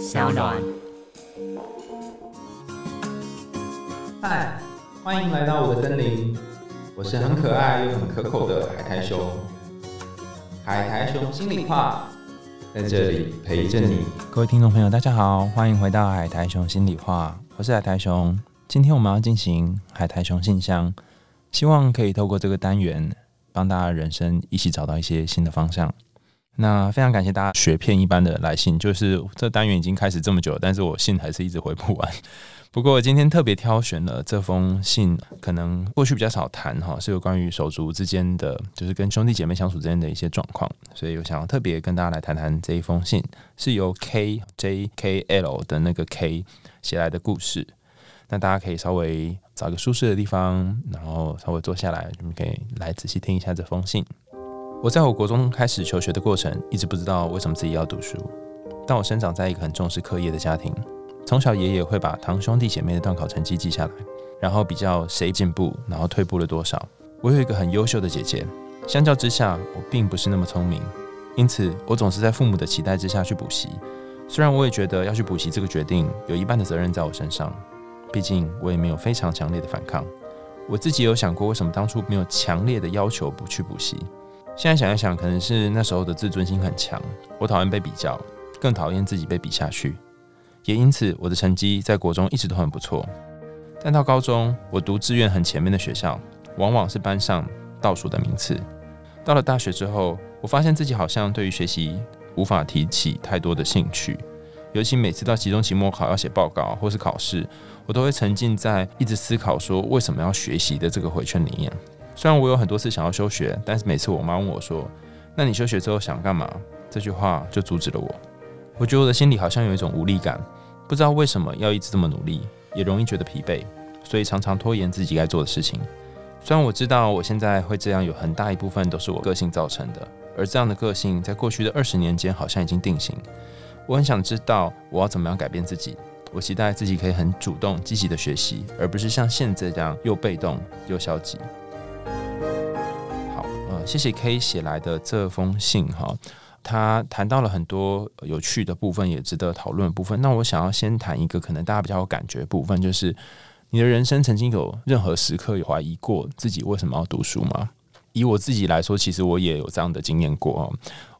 小暖。嗨，欢迎来到我的森林，我是很可爱又很可口的海苔熊。海苔熊心里话，在这里陪着你。各位听众朋友，大家好，欢迎回到海苔熊心里话，我是海苔熊。今天我们要进行海苔熊信箱，希望可以透过这个单元，帮大家人生一起找到一些新的方向。那非常感谢大家雪片一般的来信，就是这单元已经开始这么久，但是我信还是一直回不完。不过今天特别挑选了这封信，可能过去比较少谈哈，是有关于手足之间的，就是跟兄弟姐妹相处之间的一些状况，所以我想要特别跟大家来谈谈这一封信，是由 K J K L 的那个 K 写来的故事。那大家可以稍微找一个舒适的地方，然后稍微坐下来，你们可以来仔细听一下这封信。我在我国中开始求学的过程，一直不知道为什么自己要读书，但我生长在一个很重视课业的家庭。从小，爷爷会把堂兄弟姐妹的段考成绩记下来，然后比较谁进步，然后退步了多少。我有一个很优秀的姐姐，相较之下，我并不是那么聪明，因此我总是在父母的期待之下去补习。虽然我也觉得要去补习这个决定有一半的责任在我身上，毕竟我也没有非常强烈的反抗。我自己有想过，为什么当初没有强烈的要求不去补习？现在想一想，可能是那时候的自尊心很强，我讨厌被比较，更讨厌自己被比下去。也因此，我的成绩在国中一直都很不错。但到高中，我读志愿很前面的学校，往往是班上倒数的名次。到了大学之后，我发现自己好像对于学习无法提起太多的兴趣，尤其每次到期中、期末考要写报告或是考试，我都会沉浸在一直思考说为什么要学习的这个回圈里面。虽然我有很多次想要休学，但是每次我妈问我说：“那你休学之后想干嘛？”这句话就阻止了我。我觉得我的心里好像有一种无力感，不知道为什么要一直这么努力，也容易觉得疲惫，所以常常拖延自己该做的事情。虽然我知道我现在会这样，有很大一部分都是我个性造成的，而这样的个性在过去的二十年间好像已经定型。我很想知道我要怎么样改变自己。我期待自己可以很主动、积极的学习，而不是像现在这样又被动又消极。谢谢 K 写来的这封信哈。他谈到了很多有趣的部分，也值得讨论的部分。那我想要先谈一个可能大家比较有感觉的部分，就是你的人生曾经有任何时刻有怀疑过自己为什么要读书吗？以我自己来说，其实我也有这样的经验过。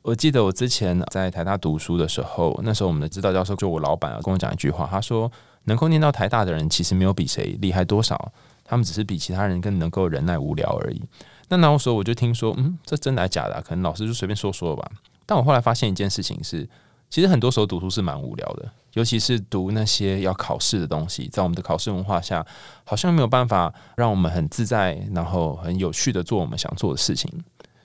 我记得我之前在台大读书的时候，那时候我们的指导教授就我老板啊跟我讲一句话，他说：“能够念到台大的人，其实没有比谁厉害多少，他们只是比其他人更能够忍耐无聊而已。”那那时候我就听说，嗯，这真的还是假的？可能老师就随便说说吧。但我后来发现一件事情是，其实很多时候读书是蛮无聊的，尤其是读那些要考试的东西，在我们的考试文化下，好像没有办法让我们很自在，然后很有趣的做我们想做的事情。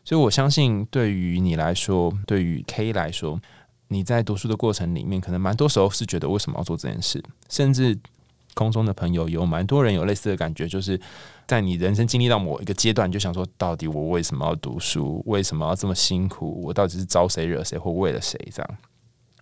所以我相信，对于你来说，对于 K 来说，你在读书的过程里面，可能蛮多时候是觉得为什么要做这件事，甚至空中的朋友有蛮多人有类似的感觉，就是。在你人生经历到某一个阶段，就想说，到底我为什么要读书？为什么要这么辛苦？我到底是招谁惹谁，或为了谁？这样。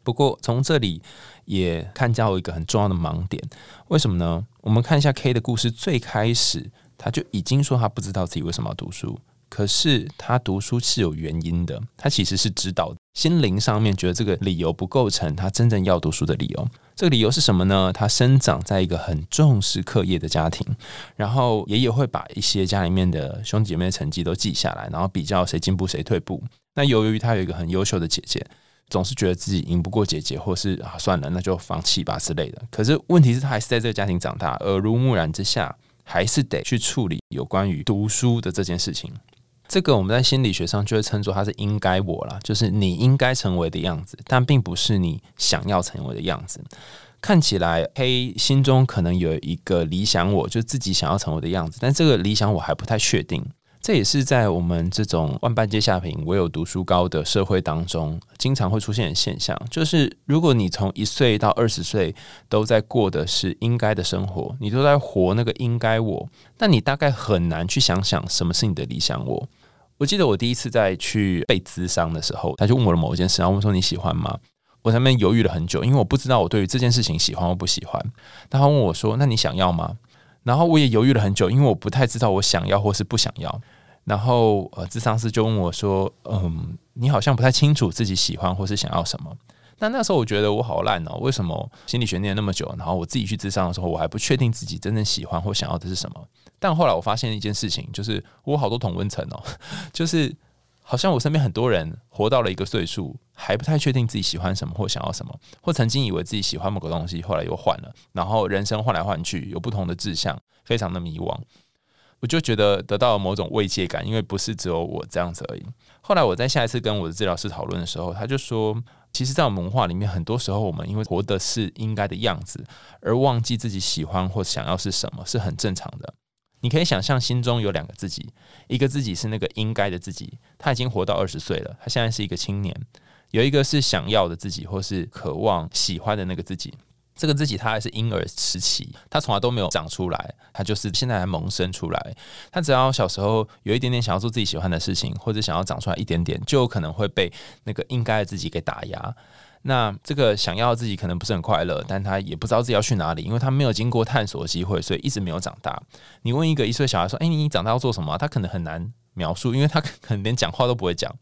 不过从这里也看到一个很重要的盲点，为什么呢？我们看一下 K 的故事，最开始他就已经说他不知道自己为什么要读书。可是他读书是有原因的，他其实是知道心灵上面觉得这个理由不构成他真正要读书的理由。这个理由是什么呢？他生长在一个很重视课业的家庭，然后爷爷会把一些家里面的兄弟姐妹的成绩都记下来，然后比较谁进步谁退步。那由于他有一个很优秀的姐姐，总是觉得自己赢不过姐姐，或是啊算了，那就放弃吧之类的。可是问题是，他还是在这个家庭长大，耳濡目染之下，还是得去处理有关于读书的这件事情。这个我们在心理学上就会称作它是应该我啦，就是你应该成为的样子，但并不是你想要成为的样子。看起来黑心中可能有一个理想我，就自己想要成为的样子，但这个理想我还不太确定。这也是在我们这种万般皆下品，唯有读书高的社会当中，经常会出现的现象。就是如果你从一岁到二十岁都在过的是应该的生活，你都在活那个应该我，那你大概很难去想想什么是你的理想我。我记得我第一次在去被咨商的时候，他就问我了某一件事，然后问说你喜欢吗？我在那边犹豫了很久，因为我不知道我对于这件事情喜欢或不喜欢。然后问我说：“那你想要吗？”然后我也犹豫了很久，因为我不太知道我想要或是不想要。然后呃，智商师就问我说：“嗯，你好像不太清楚自己喜欢或是想要什么。”那那时候我觉得我好烂哦，为什么心理学念那么久，然后我自己去智商的时候，我还不确定自己真正喜欢或想要的是什么？但后来我发现一件事情，就是我好多同温层哦，就是好像我身边很多人活到了一个岁数，还不太确定自己喜欢什么或想要什么，或曾经以为自己喜欢某个东西，后来又换了，然后人生换来换去，有不同的志向，非常的迷惘。我就觉得得到了某种慰藉感，因为不是只有我这样子而已。后来我在下一次跟我的治疗师讨论的时候，他就说，其实，在我们文化里面，很多时候我们因为活的是应该的样子，而忘记自己喜欢或想要是什么，是很正常的。你可以想象，心中有两个自己，一个自己是那个应该的自己，他已经活到二十岁了，他现在是一个青年；有一个是想要的自己，或是渴望喜欢的那个自己。这个自己他还是婴儿时期，他从来都没有长出来，他就是现在才萌生出来。他只要小时候有一点点想要做自己喜欢的事情，或者想要长出来一点点，就有可能会被那个应该的自己给打压。那这个想要自己可能不是很快乐，但他也不知道自己要去哪里，因为他没有经过探索的机会，所以一直没有长大。你问一个一岁小孩说：“哎，你长大要做什么？”他可能很难描述，因为他可能连讲话都不会讲。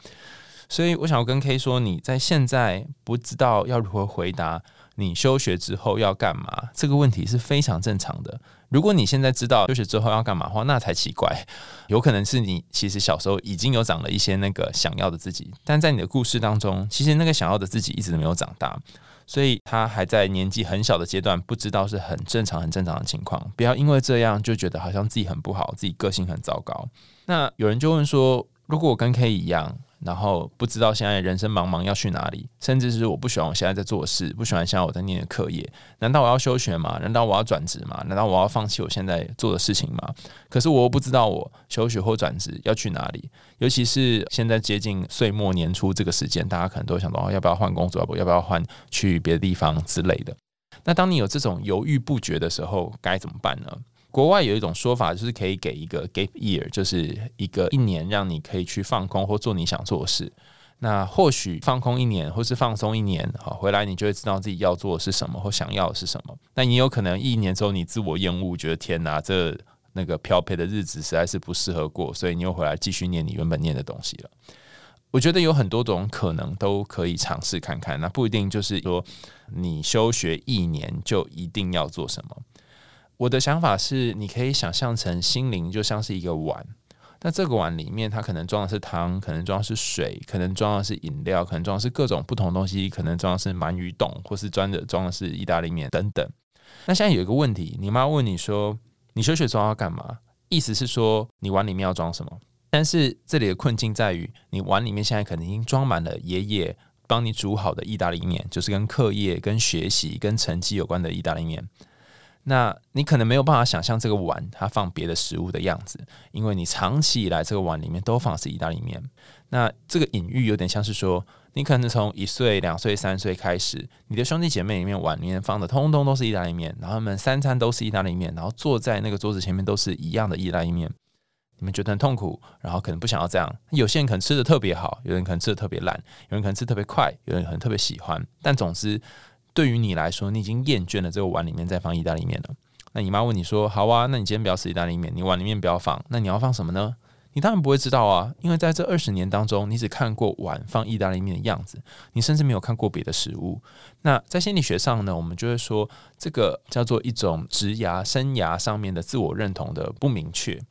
所以我想要跟 K 说，你在现在不知道要如何回答。你休学之后要干嘛？这个问题是非常正常的。如果你现在知道休学之后要干嘛的话，那才奇怪。有可能是你其实小时候已经有长了一些那个想要的自己，但在你的故事当中，其实那个想要的自己一直没有长大，所以他还在年纪很小的阶段，不知道是很正常、很正常的情况。不要因为这样就觉得好像自己很不好，自己个性很糟糕。那有人就问说，如果我跟 K 一样？然后不知道现在人生茫茫要去哪里，甚至是我不喜欢我现在在做事，不喜欢现在我在念的课业，难道我要休学吗？难道我要转职吗？难道我要放弃我现在做的事情吗？可是我又不知道我休学或转职要去哪里，尤其是现在接近岁末年初这个时间，大家可能都想到要不要换工作，要不要不要换去别的地方之类的。那当你有这种犹豫不决的时候，该怎么办呢？国外有一种说法，就是可以给一个 gap year，就是一个一年让你可以去放空或做你想做的事。那或许放空一年，或是放松一年，好回来你就会知道自己要做的是什么或想要的是什么。那你有可能一年之后你自我厌恶，觉得天哪，这那个漂配的日子实在是不适合过，所以你又回来继续念你原本念的东西了。我觉得有很多种可能都可以尝试看看，那不一定就是说你休学一年就一定要做什么。我的想法是，你可以想象成心灵就像是一个碗，那这个碗里面它可能装的是汤，可能装的是水，可能装的是饮料，可能装的是各种不同东西，可能装的是鳗鱼冻，或是装的装的是意大利面等等。那现在有一个问题，你妈问你说，你休学装要干嘛？意思是说你碗里面要装什么？但是这里的困境在于，你碗里面现在可能已经装满了爷爷帮你煮好的意大利面，就是跟课业、跟学习、跟成绩有关的意大利面。那你可能没有办法想象这个碗它放别的食物的样子，因为你长期以来这个碗里面都放的是意大利面。那这个隐喻有点像是说，你可能从一岁、两岁、三岁开始，你的兄弟姐妹里面碗里面放的通通都是意大利面，然后他们三餐都是意大利面，然后坐在那个桌子前面都是一样的意大利面。你们觉得很痛苦，然后可能不想要这样。有些人可能吃的特别好，有人可能吃的特别烂，有人可能吃特别快，有人可能特别喜欢。但总之。对于你来说，你已经厌倦了这个碗里面再放意大利面了。那你妈问你说：“好啊，那你今天不要吃意大利面，你碗里面不要放，那你要放什么呢？”你当然不会知道啊，因为在这二十年当中，你只看过碗放意大利面的样子，你甚至没有看过别的食物。那在心理学上呢，我们就会说，这个叫做一种职涯生涯上面的自我认同的不明确，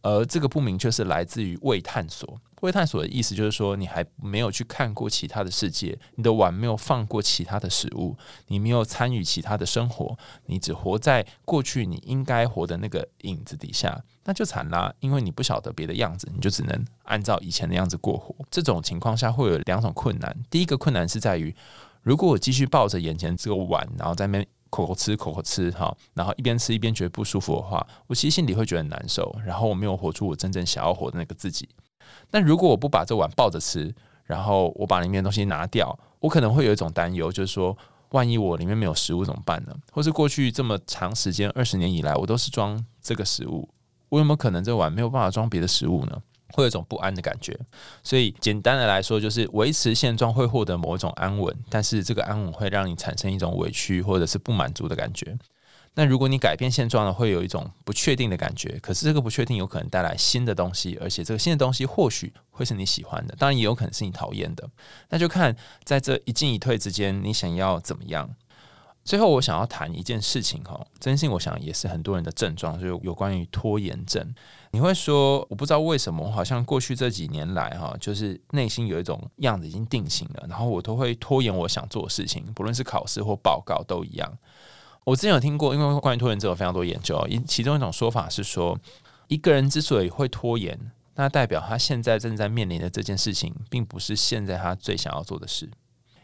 而这个不明确是来自于未探索。未探索的意思就是说，你还没有去看过其他的世界，你的碗没有放过其他的食物，你没有参与其他的生活，你只活在过去你应该活的那个影子底下，那就惨啦，因为你不晓得别的样子，你就只能按照以前的样子过活。这种情况下会有两种困难，第一个困难是在于，如果我继续抱着眼前这个碗，然后在那边口口吃口口吃哈，然后一边吃一边觉得不舒服的话，我其实心里会觉得很难受，然后我没有活出我真正想要活的那个自己。但如果我不把这碗抱着吃，然后我把里面的东西拿掉，我可能会有一种担忧，就是说，万一我里面没有食物怎么办呢？或是过去这么长时间二十年以来，我都是装这个食物，我有没有可能这碗没有办法装别的食物呢？会有一种不安的感觉。所以简单的来说，就是维持现状会获得某一种安稳，但是这个安稳会让你产生一种委屈或者是不满足的感觉。那如果你改变现状呢，会有一种不确定的感觉。可是这个不确定有可能带来新的东西，而且这个新的东西或许会是你喜欢的，当然也有可能是你讨厌的。那就看在这一进一退之间，你想要怎么样。最后，我想要谈一件事情哈，真心我想也是很多人的症状，就是有关于拖延症。你会说，我不知道为什么，我好像过去这几年来哈，就是内心有一种样子已经定型了，然后我都会拖延我想做的事情，不论是考试或报告都一样。我之前有听过，因为关于拖延症有非常多研究，其中一种说法是说，一个人之所以会拖延，那代表他现在正在面临的这件事情，并不是现在他最想要做的事。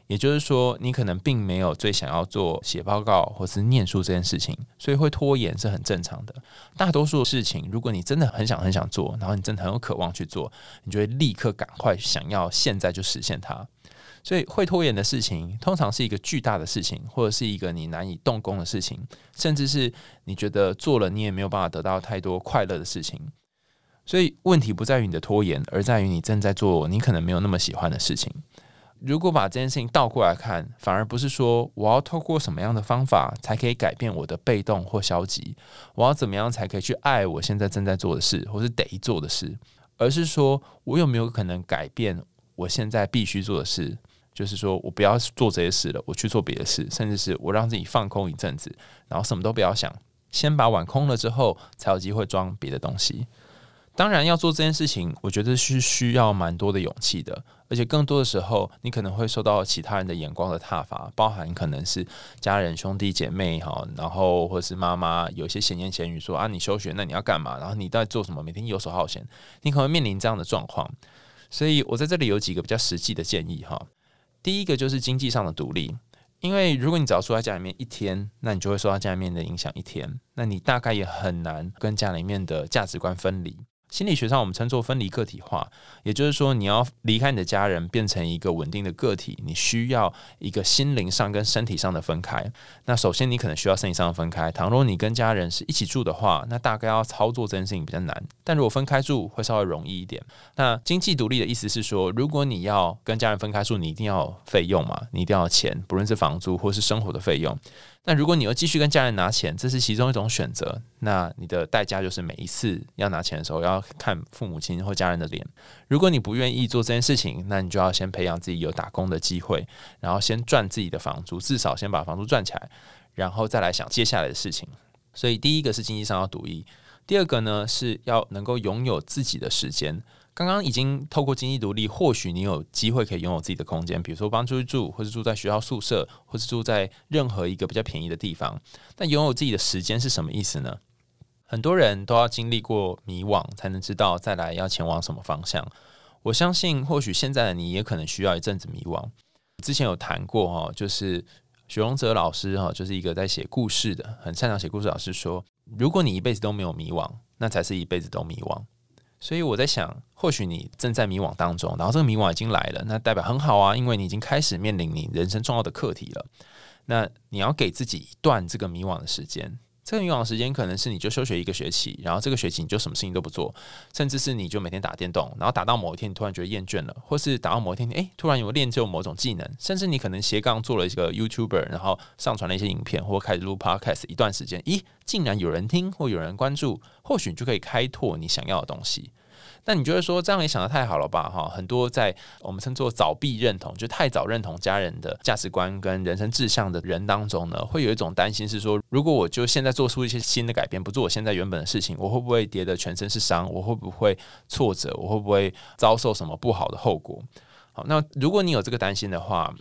也就是说，你可能并没有最想要做写报告或是念书这件事情，所以会拖延是很正常的。大多数事情，如果你真的很想很想做，然后你真的很有渴望去做，你就会立刻赶快想要现在就实现它。所以会拖延的事情，通常是一个巨大的事情，或者是一个你难以动工的事情，甚至是你觉得做了你也没有办法得到太多快乐的事情。所以问题不在于你的拖延，而在于你正在做你可能没有那么喜欢的事情。如果把这件事情倒过来看，反而不是说我要透过什么样的方法才可以改变我的被动或消极，我要怎么样才可以去爱我现在正在做的事或是得做的事，而是说我有没有可能改变我现在必须做的事，就是说我不要做这些事了，我去做别的事，甚至是我让自己放空一阵子，然后什么都不要想，先把碗空了之后，才有机会装别的东西。当然要做这件事情，我觉得是需要蛮多的勇气的，而且更多的时候，你可能会受到其他人的眼光的挞伐，包含可能是家人、兄弟姐妹哈，然后或是妈妈有些闲言闲语说啊，你休学那你要干嘛？然后你在做什么？每天游手好闲，你可能面临这样的状况。所以我在这里有几个比较实际的建议哈。第一个就是经济上的独立，因为如果你只要住在家里面一天，那你就会受到家里面的影响一天，那你大概也很难跟家里面的价值观分离。心理学上，我们称作分离个体化，也就是说，你要离开你的家人，变成一个稳定的个体，你需要一个心灵上跟身体上的分开。那首先，你可能需要身体上的分开。倘若你跟家人是一起住的话，那大概要操作这件事情比较难。但如果分开住，会稍微容易一点。那经济独立的意思是说，如果你要跟家人分开住，你一定要费用嘛，你一定要钱，不论是房租或是生活的费用。那如果你又继续跟家人拿钱，这是其中一种选择。那你的代价就是每一次要拿钱的时候，要看父母亲或家人的脸。如果你不愿意做这件事情，那你就要先培养自己有打工的机会，然后先赚自己的房租，至少先把房租赚起来，然后再来想接下来的事情。所以第一个是经济上要独立，第二个呢是要能够拥有自己的时间。刚刚已经透过经济独立，或许你有机会可以拥有自己的空间，比如说帮出去住，或是住在学校宿舍，或是住在任何一个比较便宜的地方。但拥有自己的时间是什么意思呢？很多人都要经历过迷惘，才能知道再来要前往什么方向。我相信，或许现在的你也可能需要一阵子迷惘。之前有谈过哈，就是许荣哲老师哈，就是一个在写故事的，很擅长写故事老师说，如果你一辈子都没有迷惘，那才是一辈子都迷惘。所以我在想，或许你正在迷惘当中，然后这个迷惘已经来了，那代表很好啊，因为你已经开始面临你人生重要的课题了。那你要给自己一段这个迷惘的时间。这个迷惘时间可能是你就休学一个学期，然后这个学期你就什么事情都不做，甚至是你就每天打电动，然后打到某一天你突然觉得厌倦了，或是打到某一天，诶，突然有练就某种技能，甚至你可能斜杠做了一个 YouTuber，然后上传了一些影片，或开始录 Podcast 一段时间，咦，竟然有人听或有人关注，或许你就可以开拓你想要的东西。那你觉得说这样也想的太好了吧？哈，很多在我们称作早闭认同，就太早认同家人的价值观跟人生志向的人当中呢，会有一种担心是说，如果我就现在做出一些新的改变，不做我现在原本的事情，我会不会跌得全身是伤？我会不会挫折？我会不会遭受什么不好的后果？好，那如果你有这个担心的话，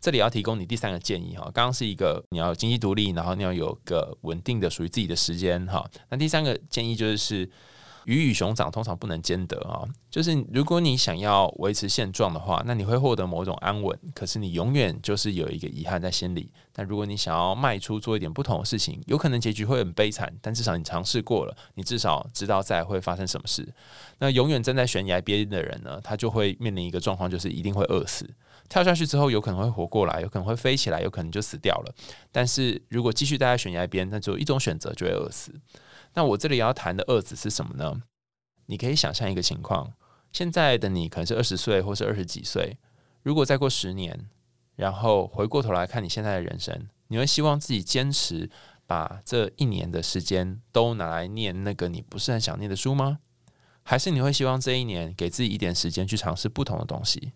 这里要提供你第三个建议哈。刚刚是一个你要经济独立，然后你要有个稳定的属于自己的时间哈。那第三个建议就是。鱼与熊掌通常不能兼得啊，就是如果你想要维持现状的话，那你会获得某种安稳，可是你永远就是有一个遗憾在心里。但如果你想要迈出做一点不同的事情，有可能结局会很悲惨，但至少你尝试过了，你至少知道再会发生什么事。那永远站在悬崖边的人呢，他就会面临一个状况，就是一定会饿死。跳下去之后，有可能会活过来，有可能会飞起来，有可能就死掉了。但是如果继续待在悬崖边，那只有一种选择，就会饿死。那我这里要谈的二子是什么呢？你可以想象一个情况：现在的你可能是二十岁，或是二十几岁。如果再过十年，然后回过头来看你现在的人生，你会希望自己坚持把这一年的时间都拿来念那个你不是很想念的书吗？还是你会希望这一年给自己一点时间去尝试不同的东西？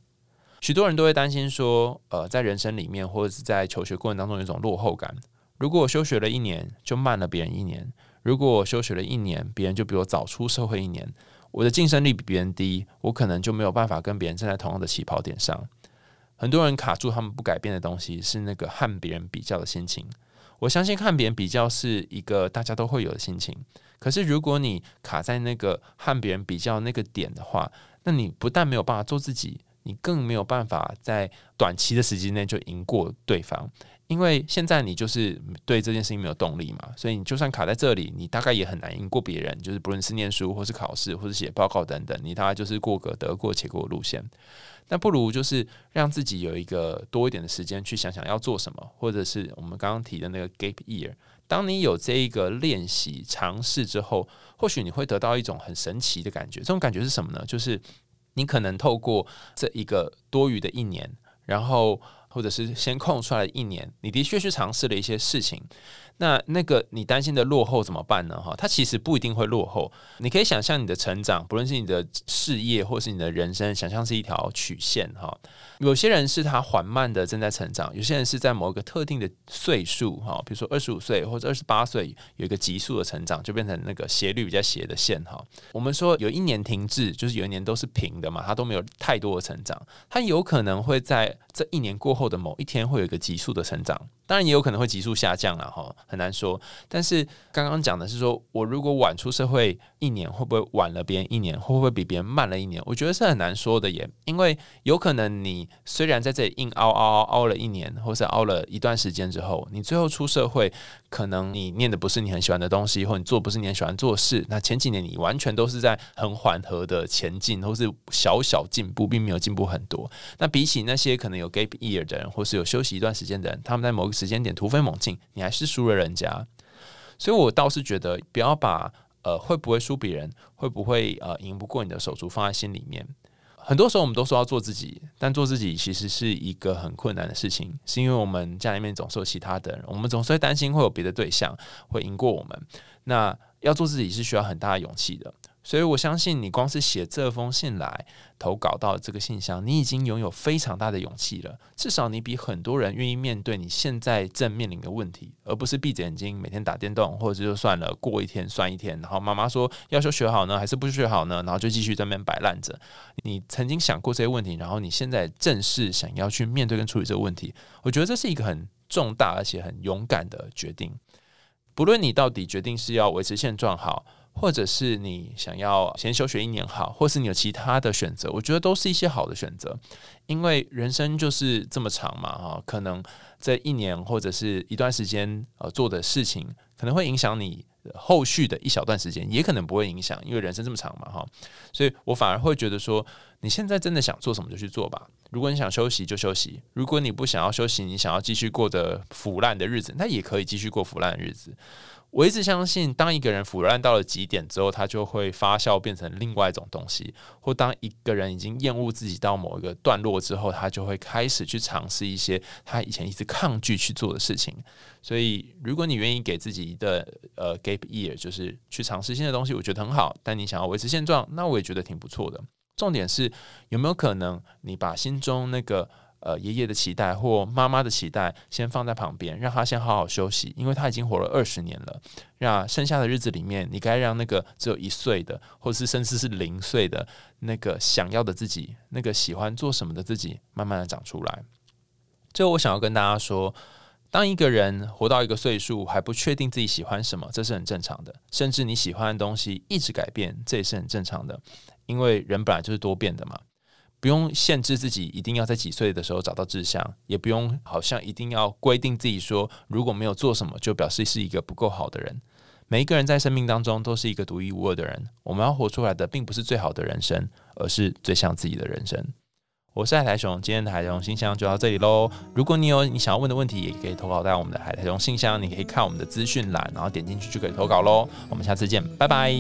许多人都会担心说，呃，在人生里面或者是在求学过程当中有一种落后感。如果我休学了一年，就慢了别人一年；如果我休学了一年，别人就比我早出社会一年，我的晋升率比别人低，我可能就没有办法跟别人站在同样的起跑点上。很多人卡住他们不改变的东西，是那个和别人比较的心情。我相信和别人比较是一个大家都会有的心情。可是如果你卡在那个和别人比较那个点的话，那你不但没有办法做自己，你更没有办法在短期的时间内就赢过对方。因为现在你就是对这件事情没有动力嘛，所以你就算卡在这里，你大概也很难赢过别人。就是不论是念书，或是考试，或是写报告等等，你大概就是过个得过且过路线。那不如就是让自己有一个多一点的时间去想想要做什么，或者是我们刚刚提的那个 gap year。当你有这一个练习尝试之后，或许你会得到一种很神奇的感觉。这种感觉是什么呢？就是你可能透过这一个多余的一年，然后。或者是先空出来一年，你的确去尝试了一些事情。那那个你担心的落后怎么办呢？哈，它其实不一定会落后。你可以想象你的成长，不论是你的事业或是你的人生，想象是一条曲线哈。有些人是他缓慢的正在成长，有些人是在某一个特定的岁数哈，比如说二十五岁或者二十八岁有一个急速的成长，就变成那个斜率比较斜的线哈。我们说有一年停滞，就是有一年都是平的嘛，它都没有太多的成长，它有可能会在这一年过后的某一天会有一个急速的成长。当然也有可能会急速下降了哈，很难说。但是刚刚讲的是说，我如果晚出社会一年，会不会晚了别人一年？会不会比别人慢了一年？我觉得是很难说的耶，因为有可能你虽然在这里硬熬熬熬熬了一年，或是熬了一段时间之后，你最后出社会，可能你念的不是你很喜欢的东西，或你做不是你很喜欢做事。那前几年你完全都是在很缓和的前进，或是小小进步，并没有进步很多。那比起那些可能有 gap year 的人，或是有休息一段时间的人，他们在某时间点突飞猛进，你还是输了人家，所以我倒是觉得不要把呃会不会输别人，会不会呃赢不过你的手足放在心里面。很多时候我们都说要做自己，但做自己其实是一个很困难的事情，是因为我们家里面总是有其他的人，我们总是会担心会有别的对象会赢过我们。那要做自己是需要很大的勇气的。所以我相信你光是写这封信来投稿到这个信箱，你已经拥有非常大的勇气了。至少你比很多人愿意面对你现在正面临的问题，而不是闭着眼睛每天打电动，或者就算了，过一天算一天。然后妈妈说要求学好呢，还是不学好呢？然后就继续在那边摆烂着。你曾经想过这些问题，然后你现在正式想要去面对跟处理这个问题，我觉得这是一个很重大而且很勇敢的决定。不论你到底决定是要维持现状好。或者是你想要先休学一年好，或是你有其他的选择，我觉得都是一些好的选择，因为人生就是这么长嘛，哈，可能这一年或者是一段时间呃做的事情，可能会影响你后续的一小段时间，也可能不会影响，因为人生这么长嘛，哈，所以我反而会觉得说，你现在真的想做什么就去做吧，如果你想休息就休息，如果你不想要休息，你想要继续过着腐烂的日子，那也可以继续过腐烂的日子。我一直相信，当一个人腐烂到了极点之后，他就会发酵变成另外一种东西；或当一个人已经厌恶自己到某一个段落之后，他就会开始去尝试一些他以前一直抗拒去做的事情。所以，如果你愿意给自己的呃 gap year，就是去尝试新的东西，我觉得很好。但你想要维持现状，那我也觉得挺不错的。重点是有没有可能你把心中那个。呃，爷爷的期待或妈妈的期待，先放在旁边，让他先好好休息，因为他已经活了二十年了。那剩下的日子里面，你该让那个只有一岁的，或者是甚至是零岁的那个想要的自己，那个喜欢做什么的自己，慢慢的长出来。最后，我想要跟大家说，当一个人活到一个岁数还不确定自己喜欢什么，这是很正常的。甚至你喜欢的东西一直改变，这也是很正常的，因为人本来就是多变的嘛。不用限制自己一定要在几岁的时候找到志向，也不用好像一定要规定自己说如果没有做什么就表示是一个不够好的人。每一个人在生命当中都是一个独一无二的人，我们要活出来的并不是最好的人生，而是最像自己的人生。我是海苔熊，今天的海苔熊信箱就到这里喽。如果你有你想要问的问题，也可以投稿到我们的海苔熊信箱，你可以看我们的资讯栏，然后点进去就可以投稿喽。我们下次见，拜拜。